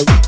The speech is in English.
Oh.